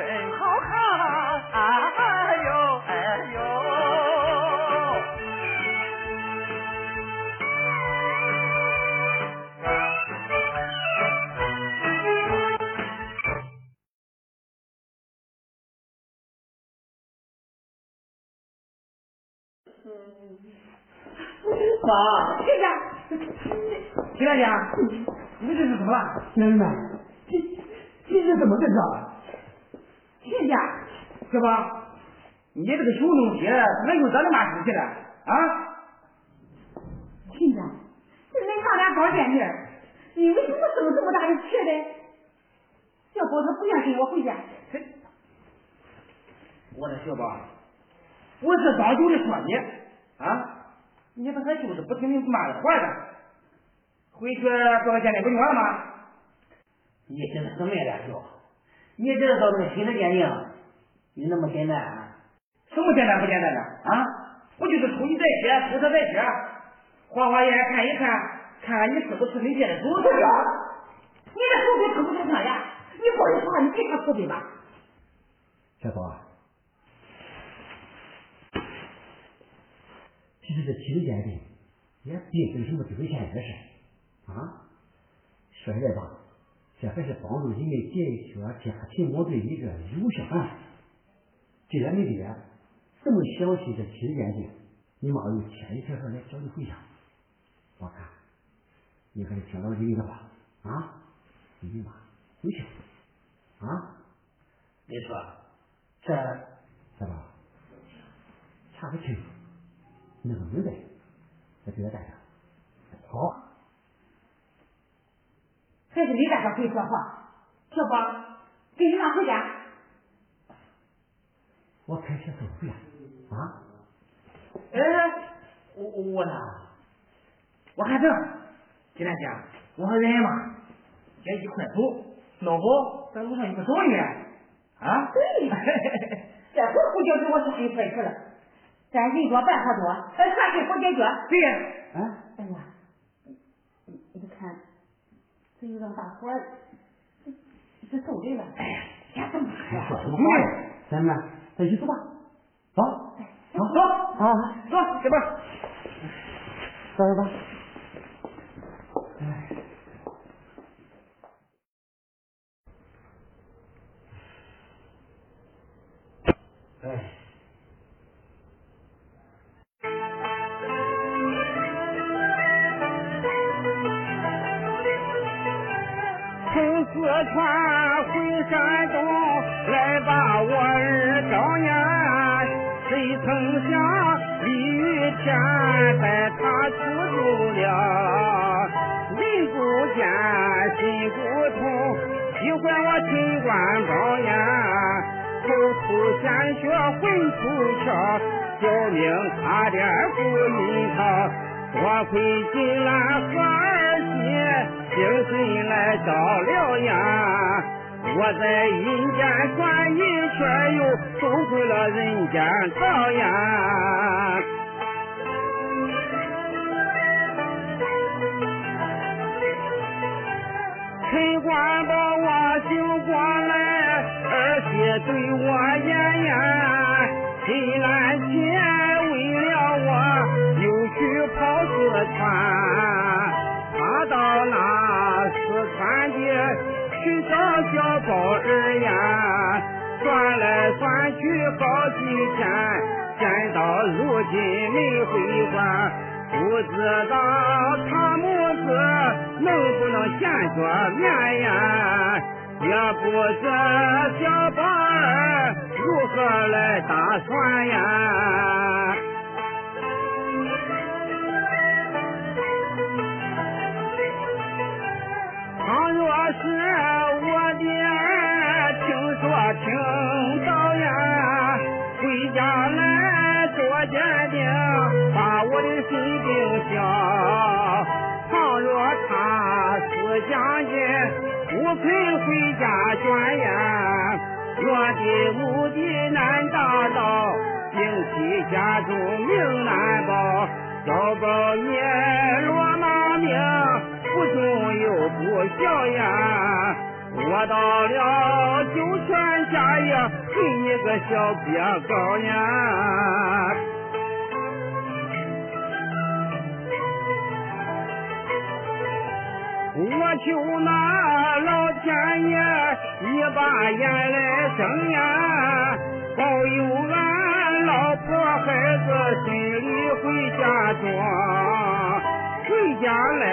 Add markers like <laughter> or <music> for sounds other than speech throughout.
真好看，哎呦哎呦。妈，亲家，金大姐，你这是怎么了？娘们，这这是怎么回事啊？亲家，是吧？你这个小东西，怎么又找你妈生气了？啊？亲家，这恁娘俩刚见面，你为什么生这么大的气呢？小宝他不愿跟我回家。我的小宝，我是当久的说你啊，你这还就是不听你妈的话的，回去做个鉴定不就完了吗？你现在什么也别说，你知道这个亲子鉴定有那么简单啊？什么简单不简单的啊？不就是出去再写，出车再写，花花眼看一看，看看你是不是你爹的主子。<laughs> 你这口水吐不出来呀？你说话，你别看口水吧？小宝啊，其实这亲子鉴定也并不是什么丢人现眼的事啊。说起来吧，这还是帮助人们解决家庭矛盾的一个有效办法。既然你爹这么详细的亲子鉴定，你妈又千里迢迢来找你回家，我看你还是听老人的话啊，你妈回去啊。你说这小宝，查不清楚，弄个明白，再给他带上。好，还是你大哥会说话。小宝，跟你妈回家。我开车走回来啊。哎，我我呢？我看这，金大姐，我和人嘛，也一块走，弄不在路上一个走远啊？对，这回胡搅给我是一块去了。咱人多办法多，咱，啥事好解决。对呀。啊，哎呀，你你看，这又让大伙儿这这受累了。哎呀，别这么你说什么话呀？咱们咱一起走吧，走，走走啊，走，这边。走走吧。哎。哎。传回山东，来把我儿找呀。谁曾想李玉天带他出走了，人不见心不痛，喜欢我陈官宝呀。口吐鲜血魂出窍，小命差点不命他。多亏金兰和精神来照了呀，我在阴间转一圈又走回了人间道呀。陈官把我醒过来，儿媳对我言呀，金兰姐为了我又去跑四川，到那四川的去找小宝儿呀，转来转去好几天，见到如今没回还。不知道他母子能不能见着面呀？也不知小宝儿如何来打算呀？倘若是我的听说听导演，回家来做鉴定，把我的心病消。倘若他是将军，不肯回家宣言，我的目的难达到，兵器家中命难保，小宝也落马命。不忠又不孝呀！我到了九泉下呀，给你个小鳖膏呀！我求那老天爷，你把眼来睁呀，保佑俺老婆孩子顺利回家庄。回家来，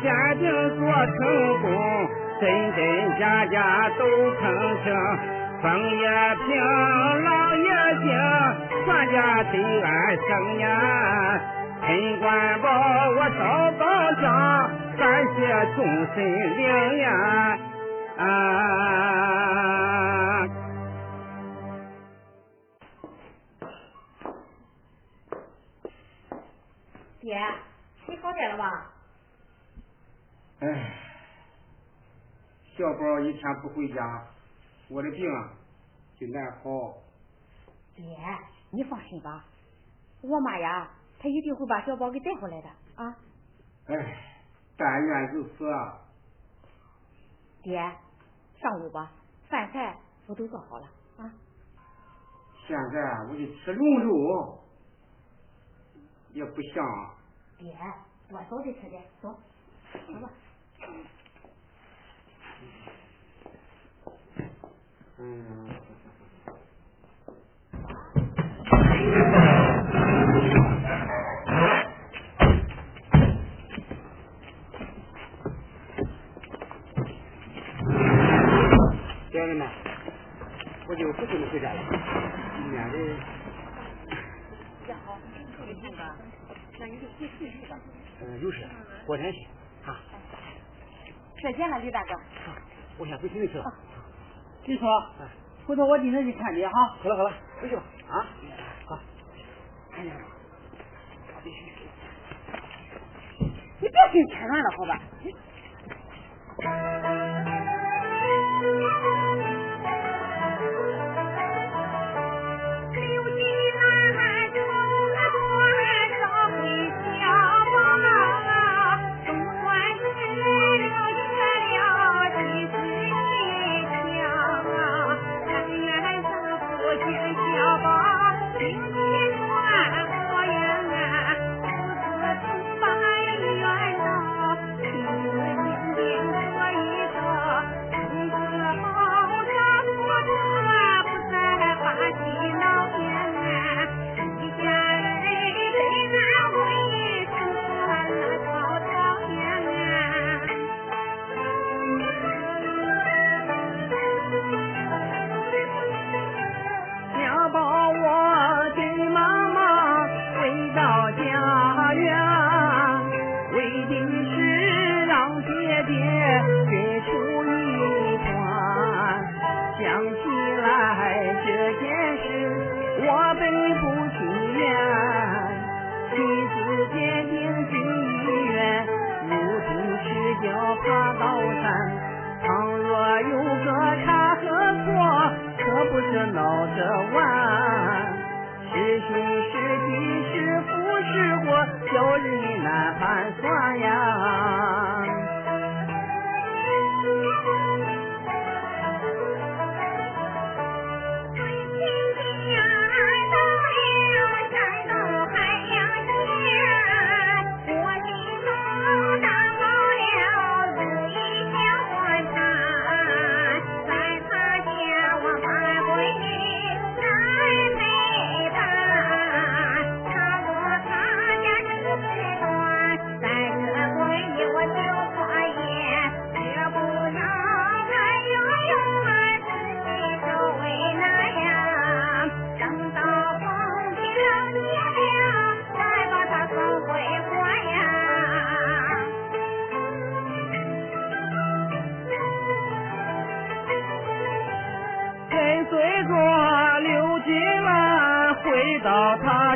鉴定做成功，真真假假都澄清。风也平，浪也静，全家得安生呀。陈官保我早高香，感谢众神灵呀。啊。爹，你好点了吧？哎，小宝一天不回家，我的病就难好。爹，你放心吧，我妈呀，她一定会把小宝给带回来的啊。哎，但愿如此啊。爹，上午吧，饭菜我都做好了啊。现在我就吃龙肉。也不香。爹，我早就吃点，走，走吧。嗯。家人们，我就不跟你回家了，免得。那你就回去去吧。嗯，有事，过天去啊。再见了，李大哥。我先回去去了。你说，回头我今天去看你哈。好了好了，回去吧啊。好。哎呀，你别心添乱了，好吧？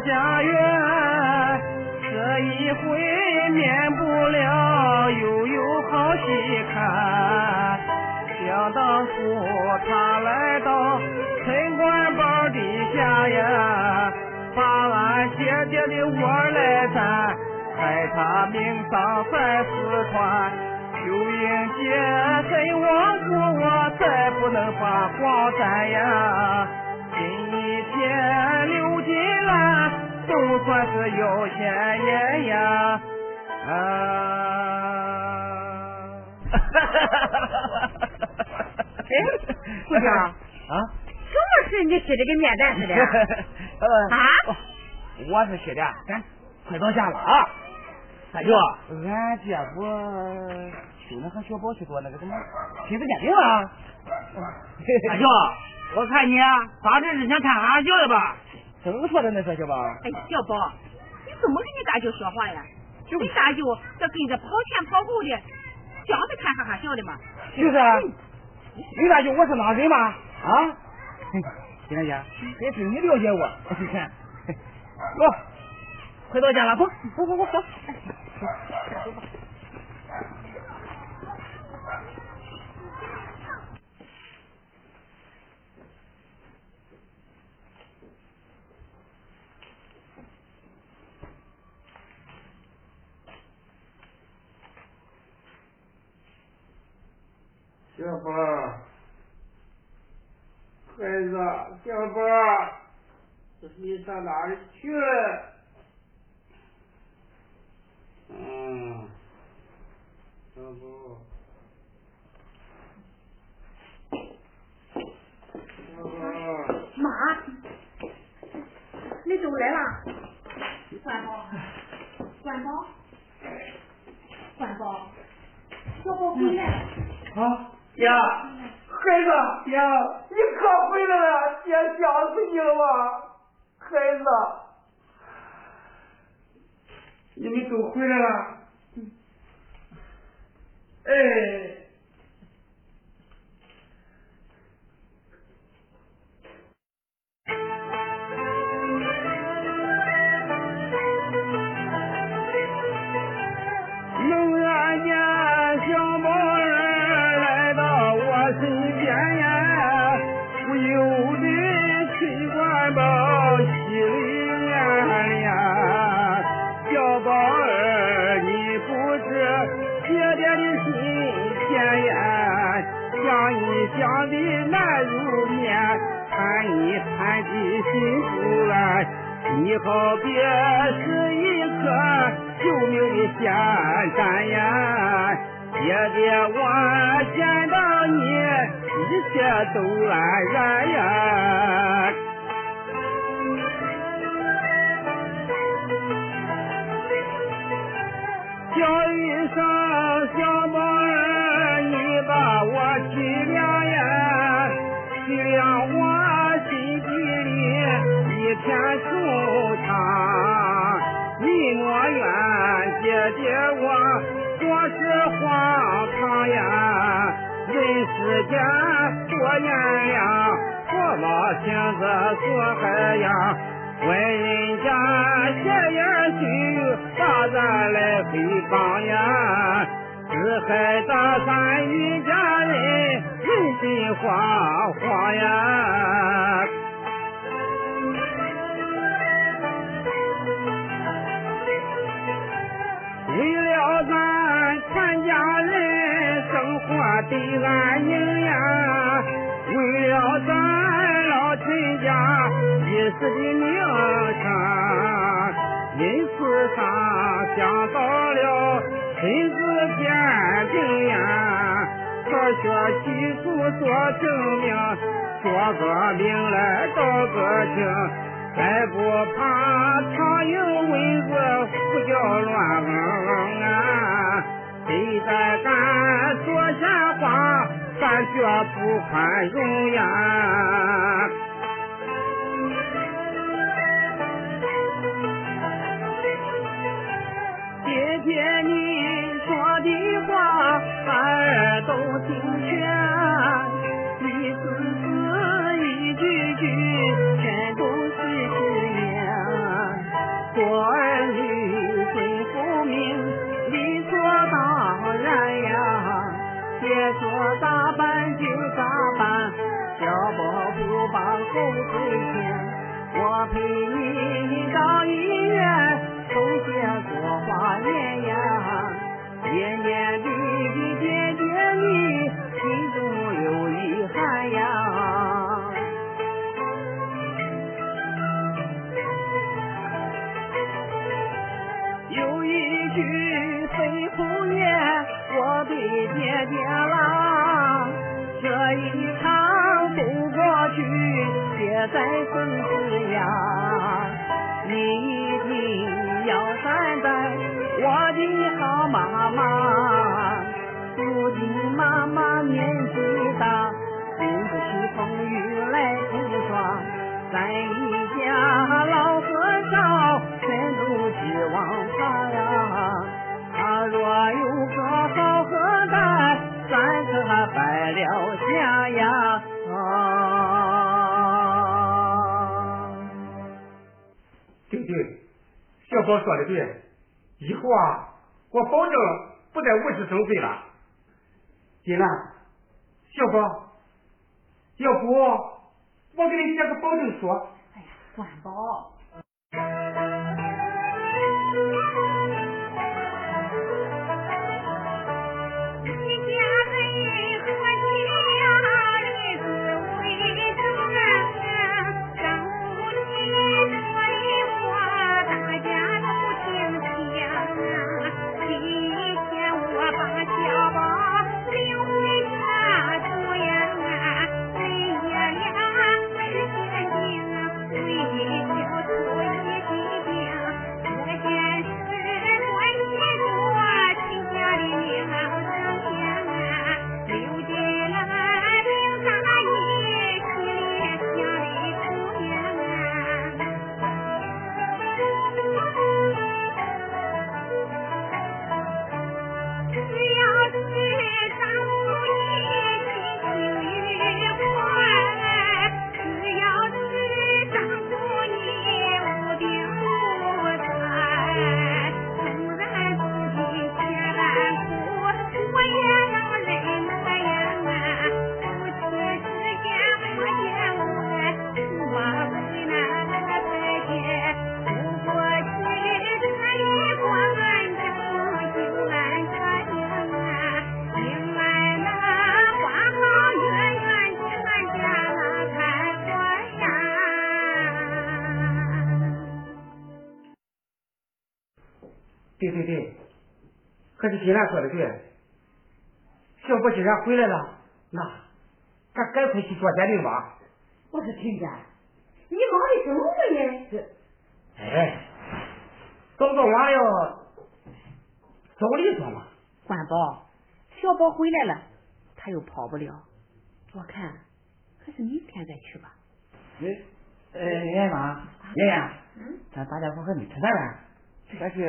家园，这一回免不了又有好戏看。想当初他来到陈官宝底下呀，把俺姐姐的窝来占，害他命丧在四川。九英姐真王府，我再不能把黄沾呀。今天兰都算是有钱人呀。啊！哎，姑娘 <laughs> 啊，什么事你吃这个面蛋似的？<laughs> 呃啊？我是说的，咱快到家了啊。大舅，俺姐夫就那和小宝去做那个什么亲子鉴定了。大舅，<laughs> 我看你啊，咋这是想看俺舅的吧？正说的那说小宝，哎，小宝，你怎么跟你大舅说话呀？你大舅这跟着跑前跑后的，这样子看哈哈笑的嘛？就是啊，你大舅我是那人吗？啊？金莲姐，也是你了解我，你看，走，快到家了，走，走走走走。小宝，孩子，小宝，你上哪里去了？嗯，小宝，小宝，妈，你都来了。关宝，关宝，关宝，小宝回来了。啊爹，孩子爹，你可回来了，爹想死你了吧，孩子，你们都回来了，哎。家闲言虚语，把咱来诽谤呀！只害咱三一家人人心惶惶呀！为了咱全家人生活得安宁呀，为了咱老秦家一世的名，因此上想到了亲子鉴定呀，科学技术做证明，说个明来道个情。再不怕苍蝇蚊子胡搅乱啊！谁再敢说闲话，咱绝不宽容呀！姐姐你说的话，儿都听家呀！啊，对对，小宝说的对，以后啊，我保证不再无事生非了。金兰，小宝，要不我给你写个保证书？哎呀，管宝，是金兰说的对，小宝既然回来了，那咱赶快去做鉴定吧。我说亲家，你忙的什么呀？这哎，早早晚要照理说嘛。管宝，小宝回来了，他又跑不了，我看还是明天再去吧。哎，呃，圆妈，爷爷，嗯，咱大家伙和你吃饭呢？咱去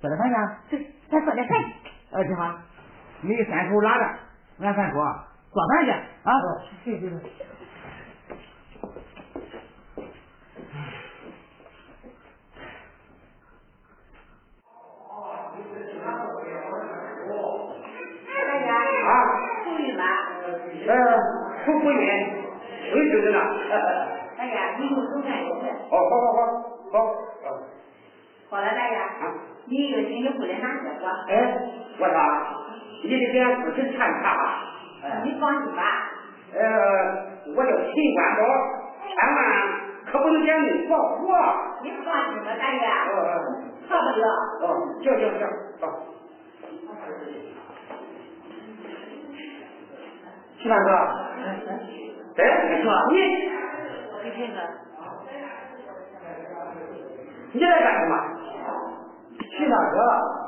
做点饭去。对，咱做点饭去。呃，金花，你三口拉着，俺三口啊做饭去啊。行行行。大家啊，出去吧。呃，出不 <laughs> 好好好，好。好了，大家，啊，你一个星期回来拿结果。哎，我说，你得给俺自己看查。哎，你放心吧。呃，我叫秦官宝，千万可不能点名报我。你放心吧，大家，哦错不了。哦哦，行行行，走。秦大哥，哎，你说你你听着，你来干什么？齐大哥。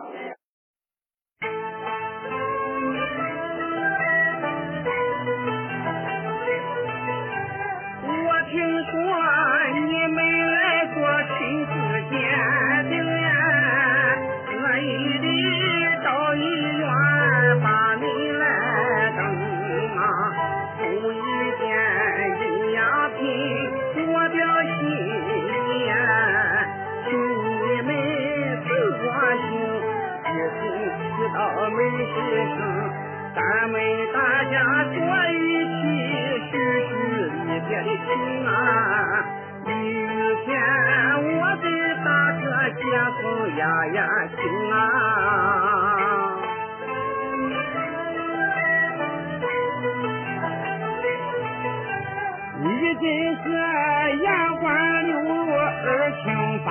红呀呀心啊，你真是言关柳落二清八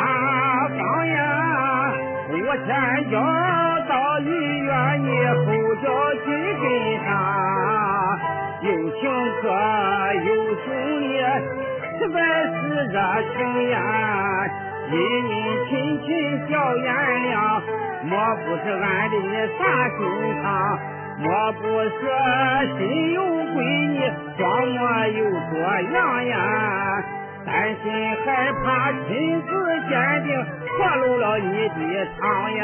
刚呀，五前脚到医院，你后脚去跟上，又请客又送礼，实在是热情呀。因你亲勤笑颜了，莫不是俺的啥心肠？莫不是心有鬼你装模又作样呀？担心害怕亲自鉴定，暴露了你的长言。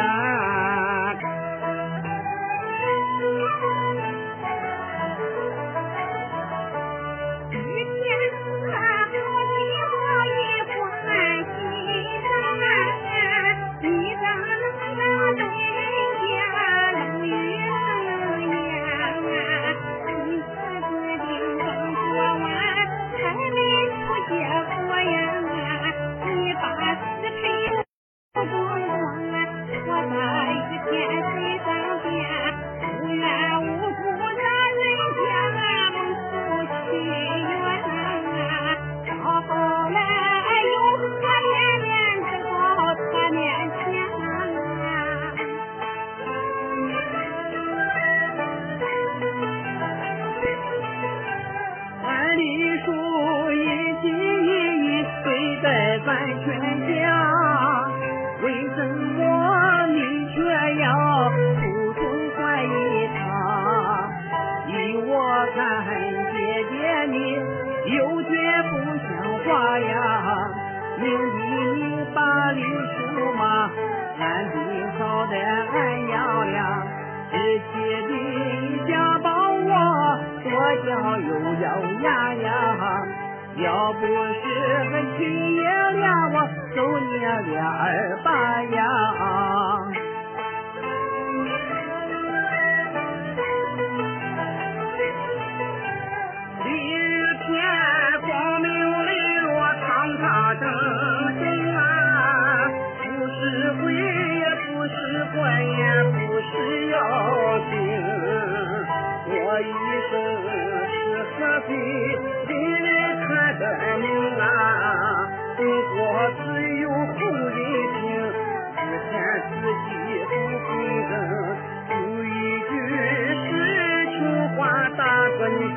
心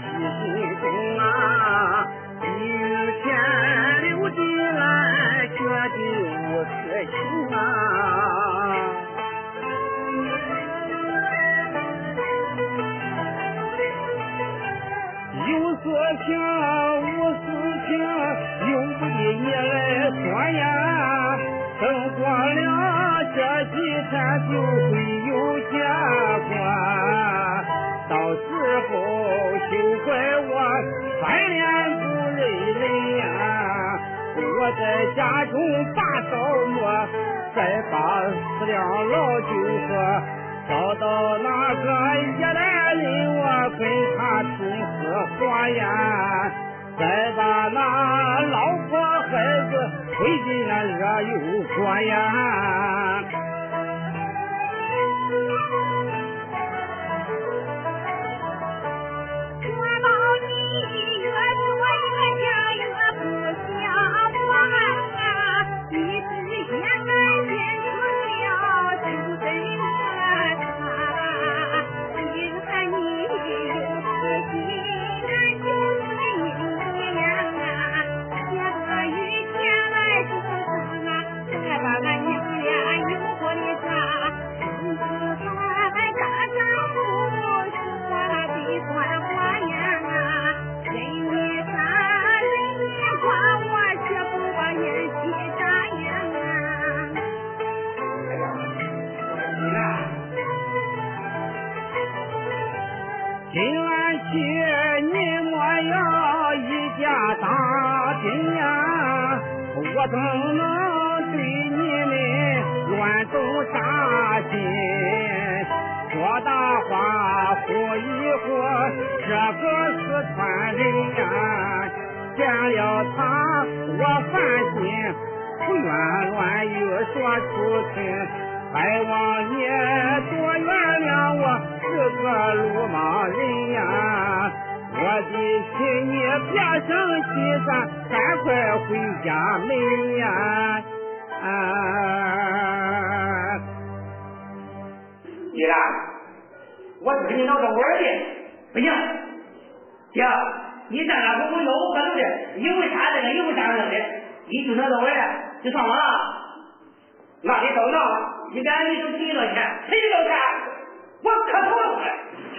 中啊，以天留的来，觉得无私情啊。有所情。无事情，由不得你来说呀。等过了这几天，就会有结果。到时候休怪我翻脸不认人呀，我在家中把灶磨，再把四两老酒喝，找到那个夜来人，我跟他通四合呀，再把那老婆孩子推进那热油锅呀。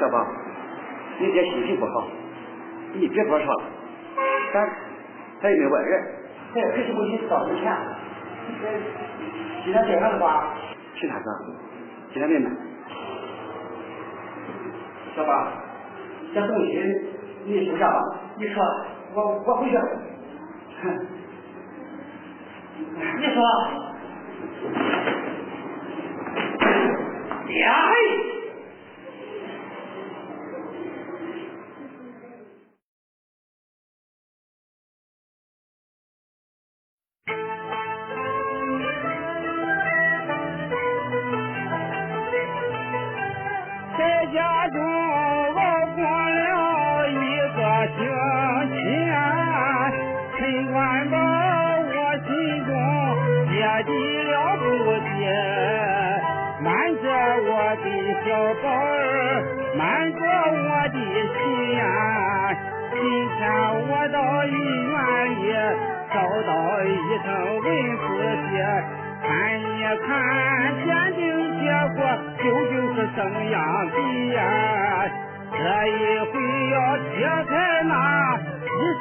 小芳，你爹心情不好。你别多说了，咱咱也没外人，咱也可是不去找点钱。今天这样的话，其他事，其他没买。小芳，这东西你收下吧。你说，我我回去。<laughs> 你说，呀嘿。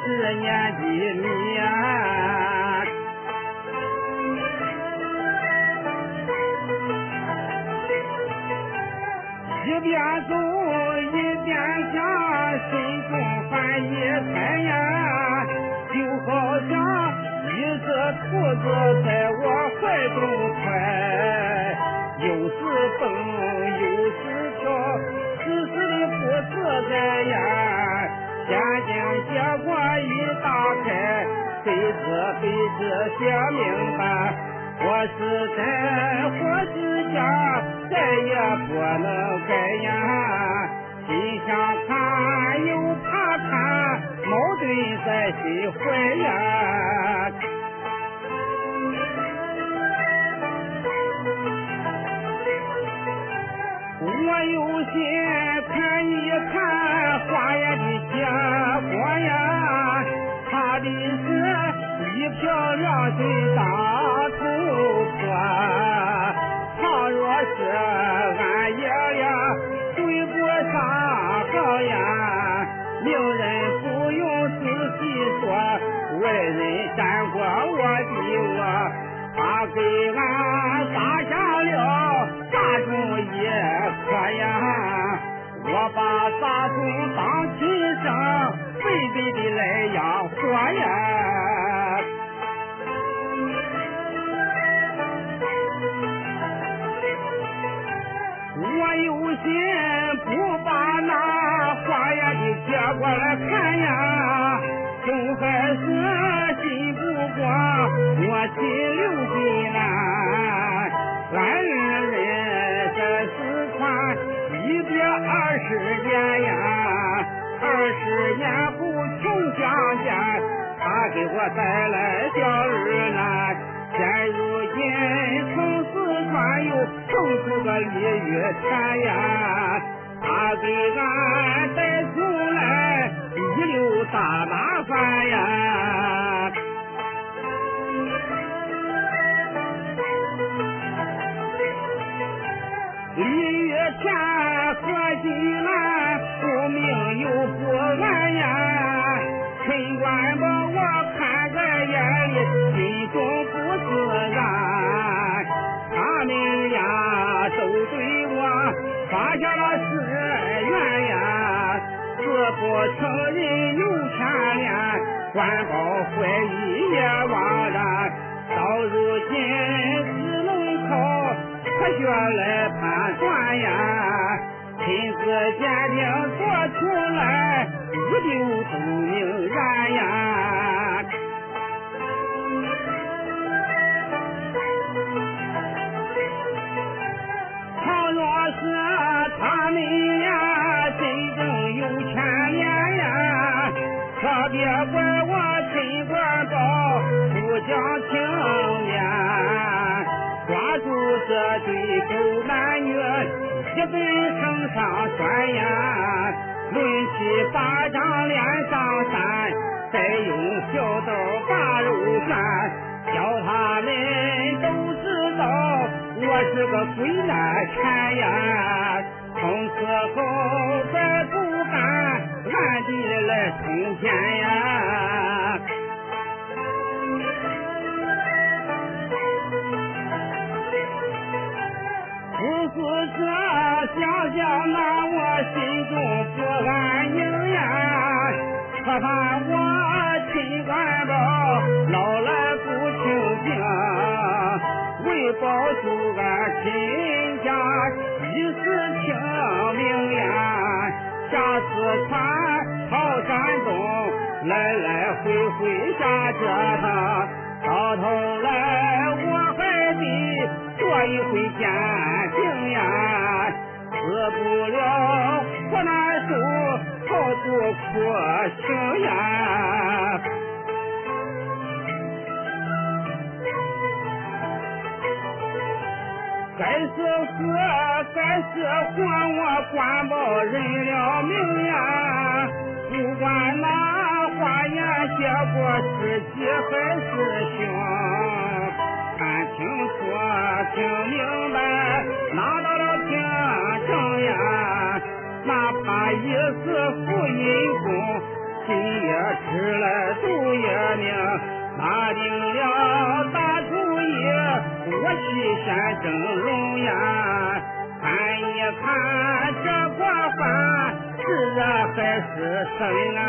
十年的年一边走一边想心中烦一烦呀。就好像一只兔子在我怀中揣又是蹦又是跳时时的不自在呀。家庭结果已打开谁知谁知写明白。我是真我是假再也不能改呀。心想看又怕看矛盾在心怀呀。我有心看一看花也见过呀，他是一漂亮的大头婆，倘若是俺。比的来养活呀。我有心不把那花呀的接过来看呀，就还是信不过我心留的呐。俺人在四川一别二十年呀，二十年给我带来小儿难。现如今从四川又送出个鲤鱼钱呀，他给俺带出来一溜大麻烦呀。鲤鱼钱何金兰，不明又不安呀，陈官保。都对我发下了誓愿呀，誓不成人有牵连，官报怀疑也枉然，到如今只能靠科学来判断呀，亲自鉴定做出来，一定聪明人呀。你呀真正有牵连呀，可别怪我陈官宝不讲情面，抓住这对狗男女，一顿绳上拴呀，抡起巴掌脸上扇，再用小刀把肉涮，叫他们都知道。我是个鬼难缠呀，从此后再不敢暗地来通奸呀。不是这想想那我心中不安宁呀，可怕我这，到头来我还得做一回奸情呀，死不了活难受，好不苦情呀。该是死，该是活我管不人了命呀！不管哪花言谢过知己还是兄，看清楚，听明白，拿到了？凭证呀！哪怕一时负阴功，今夜吃来度夜命。拿定了？大主意，我西山争龙呀！看一看这国饭是热还是生啊？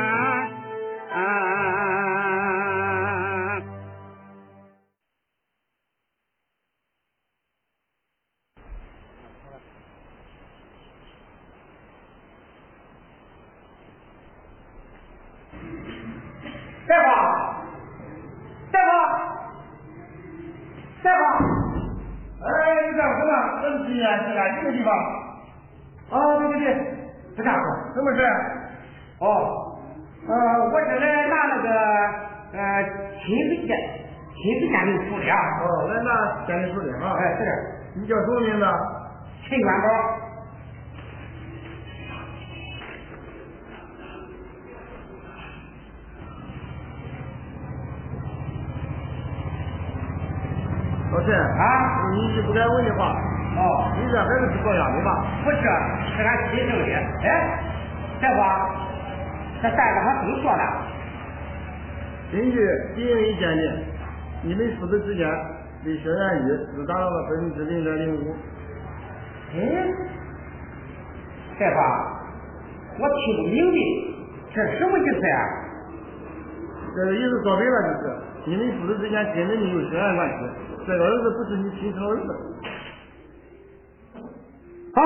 这个地方。啊，对对对，这家伙，什么事？哦，呃，我是来拿那个呃亲子鉴亲子鉴定书的啊。哦，来拿鉴定书的啊。哎，是的，你叫什么名字？陈元宝。老陈啊，你是不敢问的话，哦，你这还是是做样的吧？不是，是俺亲生的。哎，大夫，这大夫还怎么说的？根据 DNA 鉴定，你们父子之间的血缘率只达到了百分之零点零五。哎，大夫，我听不明白，这什么意思呀？这个意思说白了就是，你们父子之间根本没有血缘关系，这个儿子不是你亲生儿子。啊！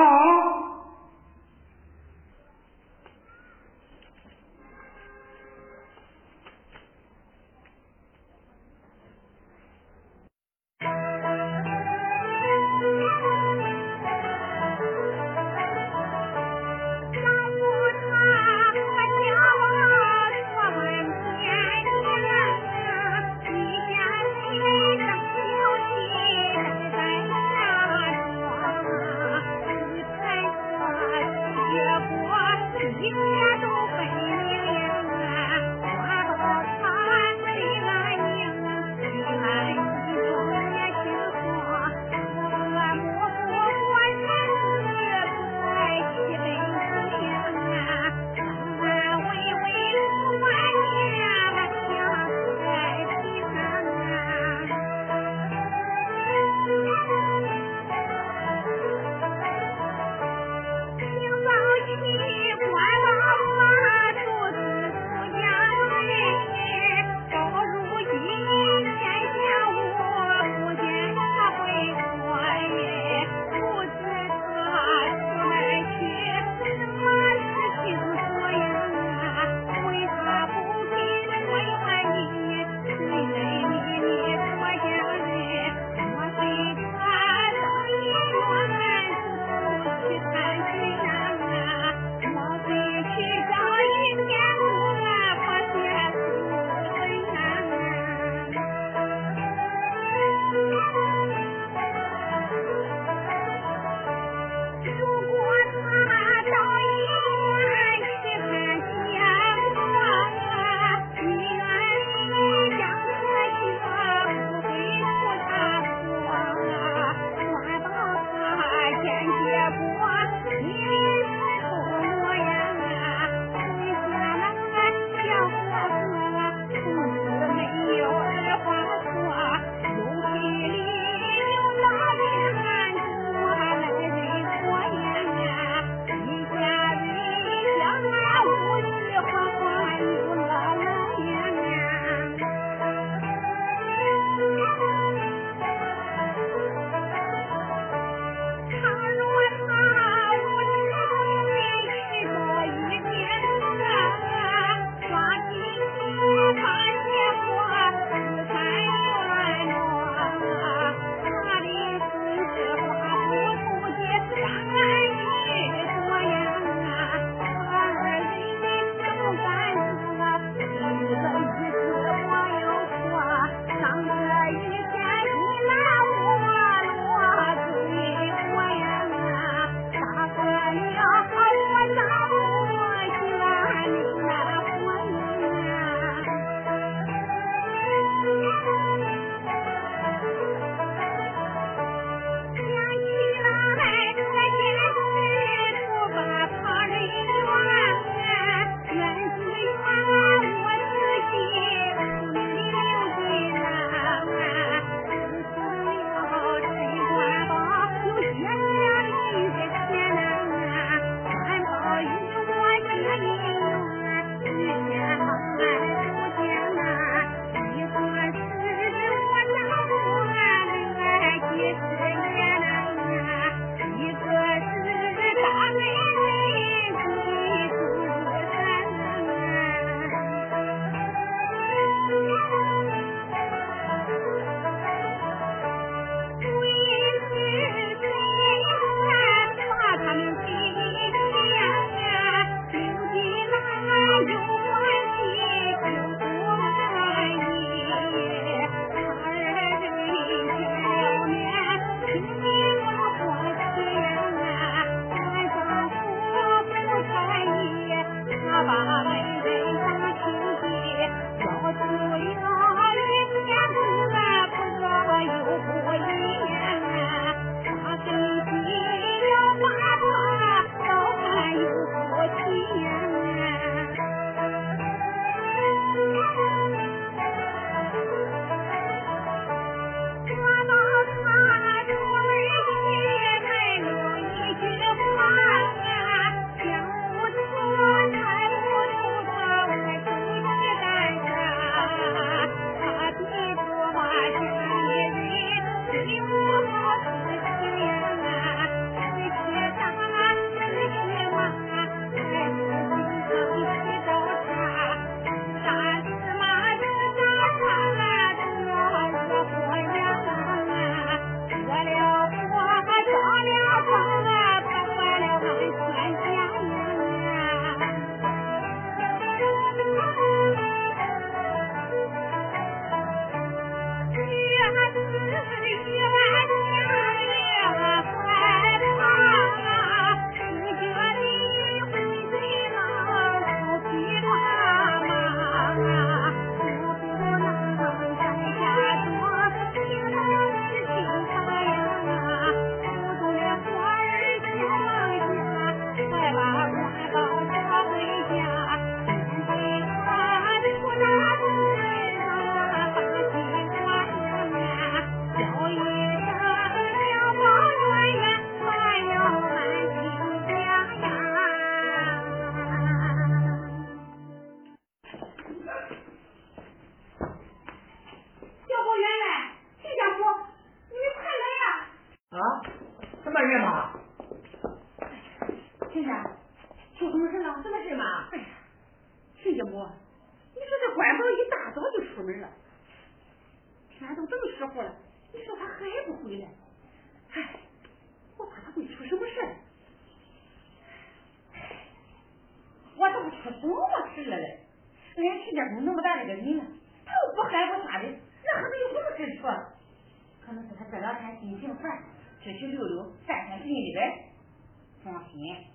你，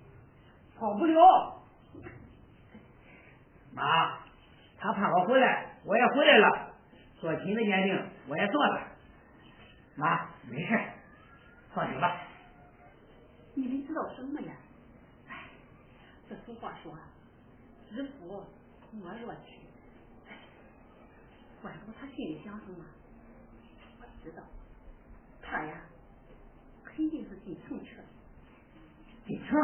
跑不了。妈，他盼我回来，我也回来了，做亲子鉴定我也做了。妈，没事，放心吧。你们知道什么呀？哎，这俗话说，知福莫若亲。哎，管住他心里想什么？我知道，他呀，肯定是进城去了。进城？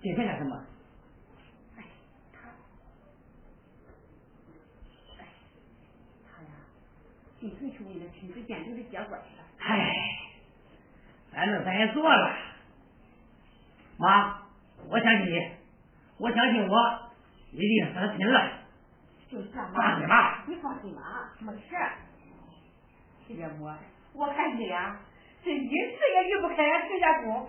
进城干什么？哎，他，哎，他呀，进城去为了亲子鉴定的结果去了。哎，反正咱也做了。妈，我相信你，我相信我，一定是他亲了。就是啊，放心吧，你放心吧，没事。亲家母，我看你俩这一次也离不开俺陈家公。